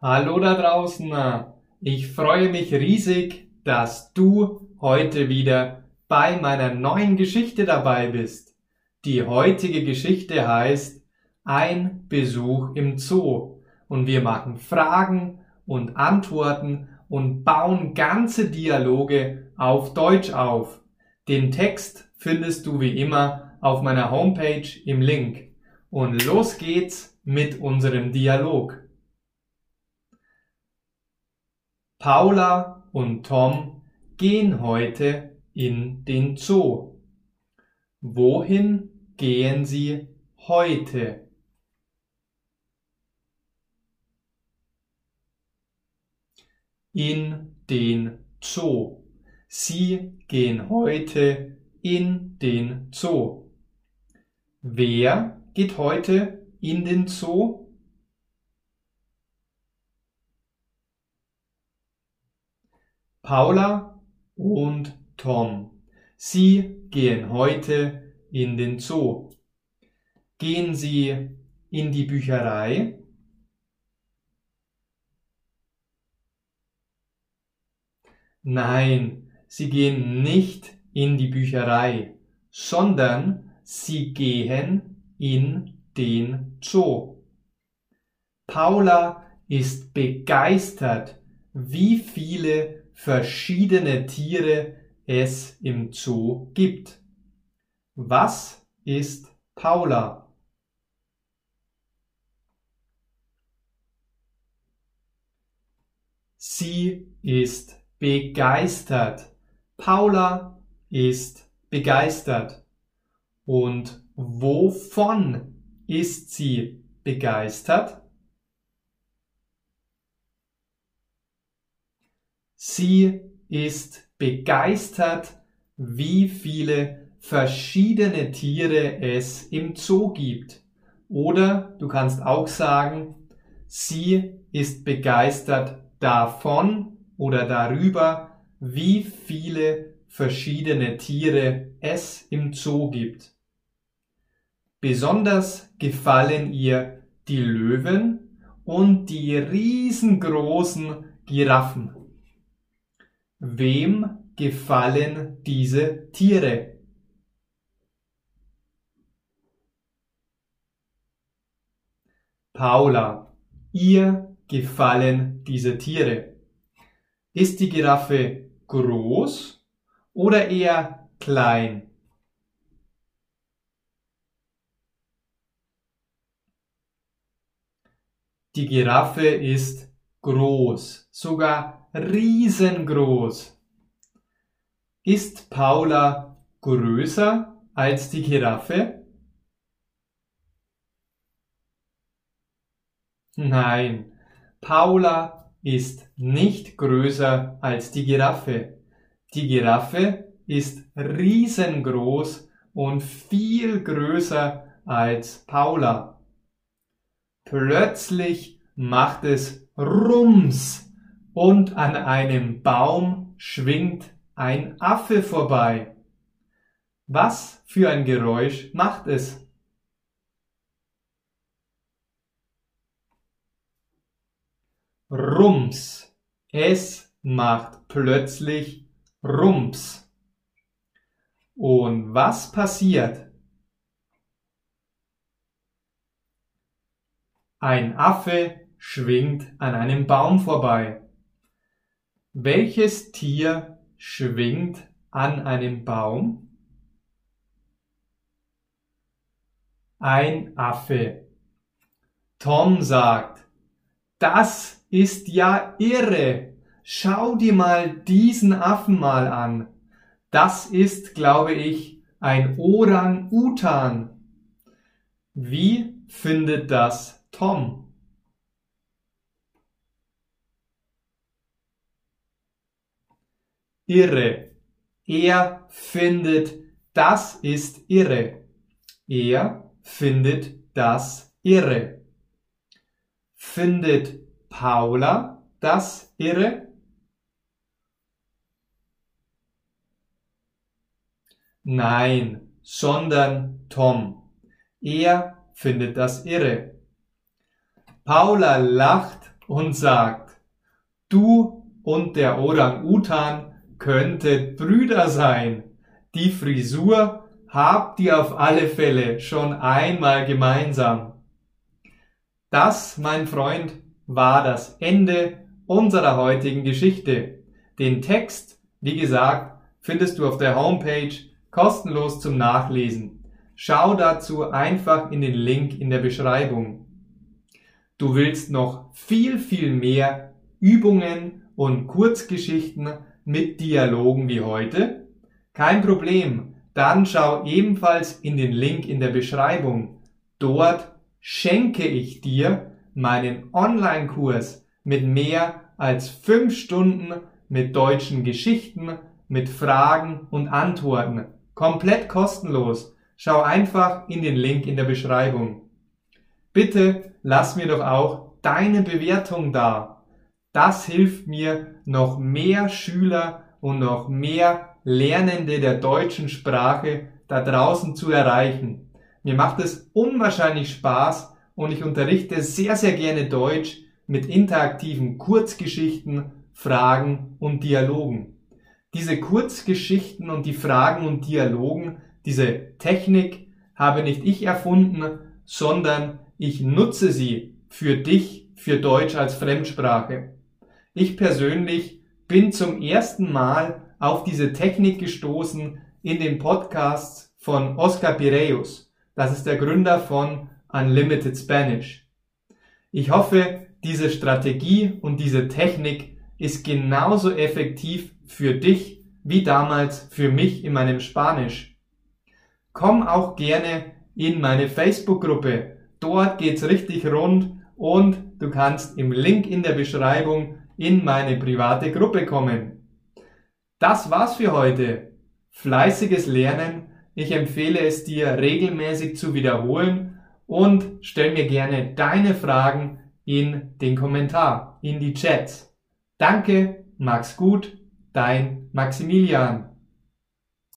Hallo da draußen. Ich freue mich riesig, dass du heute wieder bei meiner neuen Geschichte dabei bist. Die heutige Geschichte heißt Ein Besuch im Zoo und wir machen Fragen und Antworten und bauen ganze Dialoge auf Deutsch auf. Den Text findest du wie immer auf meiner Homepage im Link. Und los geht's mit unserem Dialog. Paula und Tom gehen heute in den Zoo. Wohin gehen sie heute? In den Zoo. Sie gehen heute in den Zoo. Wer geht heute in den Zoo? Paula und Tom. Sie gehen heute in den Zoo. Gehen Sie in die Bücherei? Nein, Sie gehen nicht in die Bücherei, sondern Sie gehen in den Zoo. Paula ist begeistert, wie viele verschiedene Tiere es im Zoo gibt. Was ist Paula? Sie ist begeistert. Paula ist begeistert. Und wovon ist sie begeistert? Sie ist begeistert, wie viele verschiedene Tiere es im Zoo gibt. Oder du kannst auch sagen, sie ist begeistert davon oder darüber, wie viele verschiedene Tiere es im Zoo gibt. Besonders gefallen ihr die Löwen und die riesengroßen Giraffen. Wem gefallen diese Tiere? Paula, ihr gefallen diese Tiere. Ist die Giraffe groß oder eher klein? Die Giraffe ist groß, sogar riesengroß. Ist Paula größer als die Giraffe? Nein, Paula ist nicht größer als die Giraffe. Die Giraffe ist riesengroß und viel größer als Paula. Plötzlich macht es Rums und an einem Baum schwingt ein Affe vorbei. Was für ein Geräusch macht es? Rums. Es macht plötzlich Rums. Und was passiert? Ein Affe schwingt an einem Baum vorbei. Welches Tier schwingt an einem Baum? Ein Affe. Tom sagt, das ist ja irre. Schau dir mal diesen Affen mal an. Das ist, glaube ich, ein Orang-Utan. Wie findet das Tom? Irre. Er findet, das ist irre. Er findet das irre. Findet Paula das irre? Nein, sondern Tom. Er findet das irre. Paula lacht und sagt, du und der Orang-Utan könntet Brüder sein. Die Frisur habt ihr auf alle Fälle schon einmal gemeinsam. Das, mein Freund, war das Ende unserer heutigen Geschichte. Den Text, wie gesagt, findest du auf der Homepage kostenlos zum Nachlesen. Schau dazu einfach in den Link in der Beschreibung. Du willst noch viel, viel mehr Übungen und Kurzgeschichten mit Dialogen wie heute? Kein Problem, dann schau ebenfalls in den Link in der Beschreibung. Dort schenke ich dir meinen Online-Kurs mit mehr als fünf Stunden mit deutschen Geschichten, mit Fragen und Antworten. Komplett kostenlos. Schau einfach in den Link in der Beschreibung. Bitte lass mir doch auch deine Bewertung da. Das hilft mir, noch mehr Schüler und noch mehr Lernende der deutschen Sprache da draußen zu erreichen. Mir macht es unwahrscheinlich Spaß und ich unterrichte sehr, sehr gerne Deutsch mit interaktiven Kurzgeschichten, Fragen und Dialogen. Diese Kurzgeschichten und die Fragen und Dialogen, diese Technik habe nicht ich erfunden, sondern ich nutze sie für dich, für Deutsch als Fremdsprache. Ich persönlich bin zum ersten Mal auf diese Technik gestoßen in den Podcasts von Oscar Pireus. Das ist der Gründer von Unlimited Spanish. Ich hoffe, diese Strategie und diese Technik ist genauso effektiv für dich wie damals für mich in meinem Spanisch. Komm auch gerne in meine Facebook-Gruppe Dort geht's richtig rund und du kannst im Link in der Beschreibung in meine private Gruppe kommen. Das war's für heute. Fleißiges Lernen. Ich empfehle es dir regelmäßig zu wiederholen und stell mir gerne deine Fragen in den Kommentar, in die Chats. Danke, mach's gut, dein Maximilian.